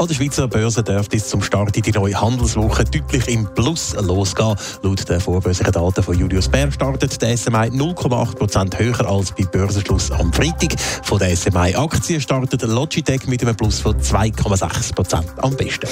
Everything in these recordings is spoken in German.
An der Schweizer Börse dürfte es zum Start in die neue Handelswoche deutlich im Plus losgehen. Laut den vorbörslichen Daten von Julius Bär startet der SMI 0,8% höher als bei Börsenschluss am Freitag. Von der SMI-Aktie startet Logitech mit einem Plus von 2,6% am besten.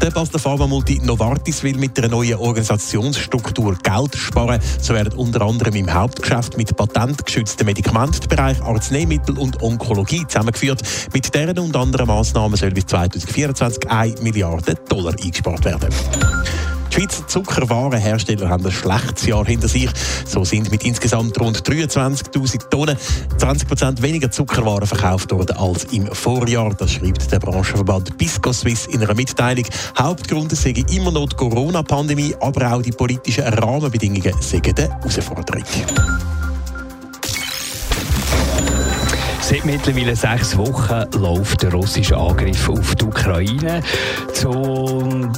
Der Basler Pharma-Multi Novartis will mit einer neuen Organisationsstruktur Geld sparen. So werden unter anderem im Hauptgeschäft mit patentgeschützten Medikamentenbereich Arzneimittel und Onkologie zusammengeführt. Mit deren und anderen Massnahmen soll bis 2024 1 Milliarde Dollar eingespart werden. Schweizer Zuckerwarenhersteller haben ein schlechtes Jahr hinter sich. So sind mit insgesamt rund 23.000 Tonnen 20 Prozent weniger Zuckerwaren verkauft worden als im Vorjahr. Das schreibt der Branchenverband Bisco Swiss in einer Mitteilung. Hauptgrund sei immer noch die Corona-Pandemie, aber auch die politischen Rahmenbedingungen seien eine Herausforderung. Seit mittlerweile sechs Wochen läuft der russische Angriff auf die Ukraine. Zum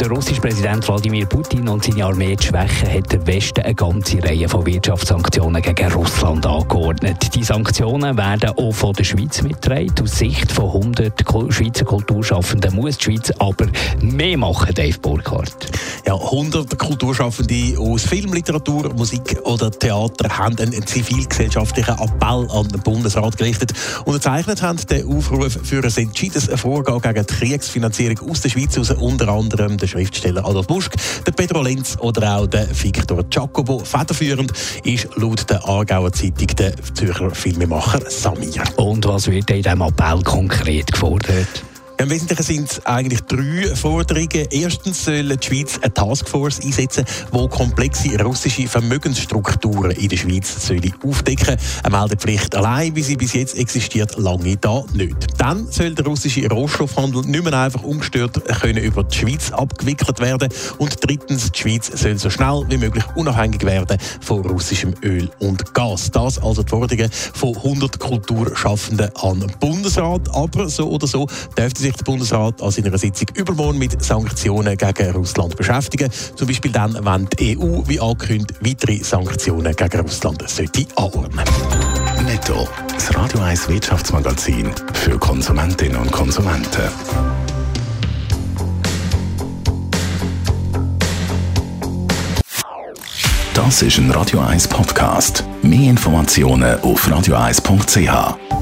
den russischen Präsident Wladimir Putin und seine Armee zu schwächen, hat der Westen eine ganze Reihe von Wirtschaftssanktionen gegen Russland angeordnet. Die Sanktionen werden auch von der Schweiz mitgetragen. Aus Sicht von 100 Schweizer Kulturschaffenden muss die Schweiz aber mehr machen, Dave Burkhardt. Ja, 100 Kulturschaffende aus Film, Literatur, Musik oder Theater haben einen zivilgesellschaftlichen Appell an den Bundesrat gerichtet. Unterzeichnet haben den Aufruf für ein entschiedenes Vorgehen gegen die Kriegsfinanzierung aus der Schweiz, aus unter anderem der Schriftsteller Adolf Busch, der Pedro Lenz oder auch der Victor Giacobo. Federführend ist laut der Aargauer Zeitung der Zürcher Filmemacher Samir. Und was wird in diesem Appell konkret gefordert? Im Wesentlichen sind es eigentlich drei Forderungen. Erstens soll die Schweiz eine Taskforce einsetzen, die komplexe russische Vermögensstrukturen in der Schweiz soll aufdecken Eine Meldepflicht allein, wie sie bis jetzt existiert, lange da nicht. Dann soll der russische Rohstoffhandel nicht mehr einfach ungestört können über die Schweiz abgewickelt werden. Und drittens, die Schweiz soll so schnell wie möglich unabhängig werden von russischem Öl und Gas. Das also die Forderungen von 100 Kulturschaffenden an den Bundesrat. Aber so oder so dürfte sich sich der Bundesrat an seiner Sitzung übermorgen mit Sanktionen gegen Russland beschäftigen. Zum Beispiel dann, wenn die EU, wie angekündigt, weitere Sanktionen gegen Russland sollte anordnen. Netto, das Radio 1 Wirtschaftsmagazin für Konsumentinnen und Konsumenten. Das ist ein Radio 1 Podcast. Mehr Informationen auf radio1.ch.